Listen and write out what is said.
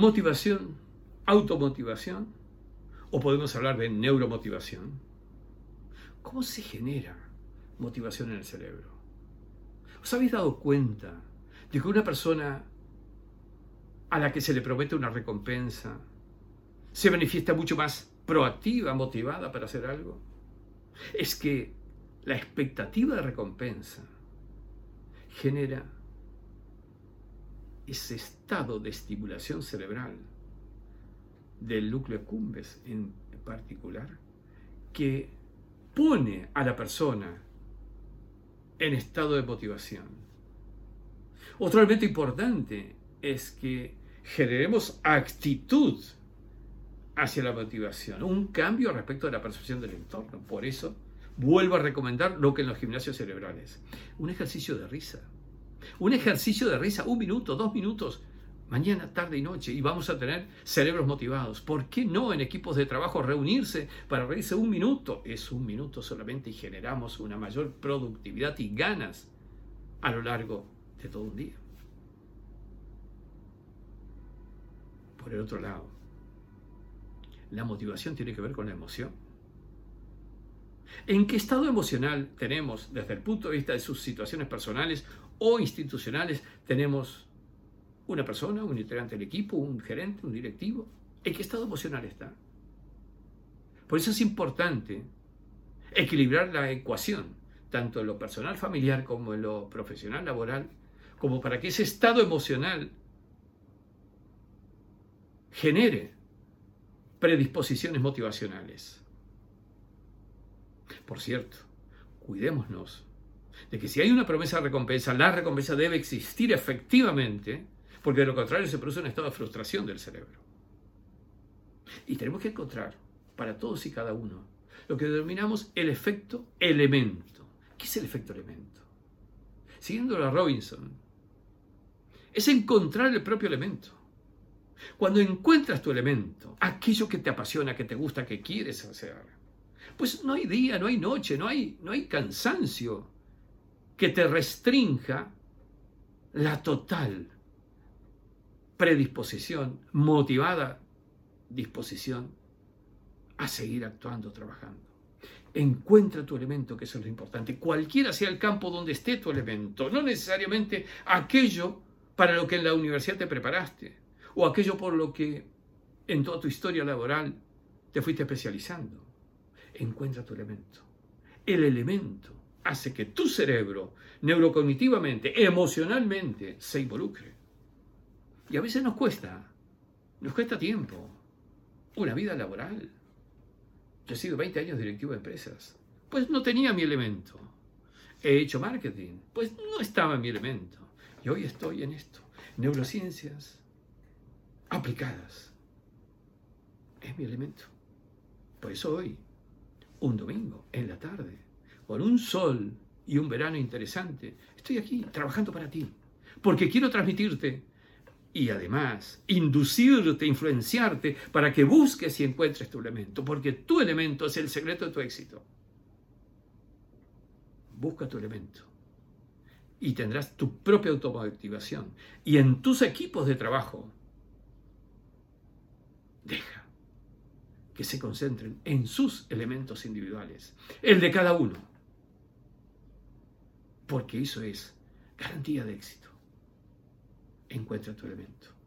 motivación, automotivación, o podemos hablar de neuromotivación. ¿Cómo se genera motivación en el cerebro? ¿Os habéis dado cuenta de que una persona a la que se le promete una recompensa se manifiesta mucho más proactiva, motivada para hacer algo? Es que la expectativa de recompensa genera ese estado de estimulación cerebral del núcleo cumbes en particular, que pone a la persona en estado de motivación. Otro elemento importante es que generemos actitud hacia la motivación, un cambio respecto a la percepción del entorno. Por eso vuelvo a recomendar lo que en los gimnasios cerebrales, un ejercicio de risa. Un ejercicio de risa, un minuto, dos minutos, mañana, tarde y noche, y vamos a tener cerebros motivados. ¿Por qué no en equipos de trabajo reunirse para reírse un minuto? Es un minuto solamente y generamos una mayor productividad y ganas a lo largo de todo un día. Por el otro lado, la motivación tiene que ver con la emoción. ¿En qué estado emocional tenemos, desde el punto de vista de sus situaciones personales o institucionales, tenemos una persona, un integrante del equipo, un gerente, un directivo? ¿En qué estado emocional está? Por eso es importante equilibrar la ecuación, tanto en lo personal familiar como en lo profesional laboral, como para que ese estado emocional genere predisposiciones motivacionales. Por cierto, cuidémonos de que si hay una promesa de recompensa, la recompensa debe existir efectivamente, porque de lo contrario se produce un estado de frustración del cerebro. Y tenemos que encontrar para todos y cada uno lo que denominamos el efecto elemento. ¿Qué es el efecto elemento? Siguiendo a Robinson, es encontrar el propio elemento. Cuando encuentras tu elemento, aquello que te apasiona, que te gusta, que quieres hacer, pues no hay día, no hay noche, no hay, no hay cansancio que te restrinja la total predisposición, motivada disposición a seguir actuando, trabajando. Encuentra tu elemento, que eso es lo importante. Cualquiera sea el campo donde esté tu elemento, no necesariamente aquello para lo que en la universidad te preparaste o aquello por lo que en toda tu historia laboral te fuiste especializando. Encuentra tu elemento. El elemento hace que tu cerebro, neurocognitivamente, emocionalmente, se involucre. Y a veces nos cuesta, nos cuesta tiempo, una vida laboral. Yo he sido 20 años directivo de empresas. Pues no tenía mi elemento. He hecho marketing. Pues no estaba en mi elemento. Y hoy estoy en esto. Neurociencias, aplicadas. Es mi elemento. Por eso hoy, un domingo, en la tarde, con un sol y un verano interesante, estoy aquí trabajando para ti. Porque quiero transmitirte y además inducirte, influenciarte para que busques y encuentres tu elemento. Porque tu elemento es el secreto de tu éxito. Busca tu elemento y tendrás tu propia automotivación. Y en tus equipos de trabajo Deja que se concentren en sus elementos individuales, el de cada uno. Porque eso es garantía de éxito. Encuentra tu elemento.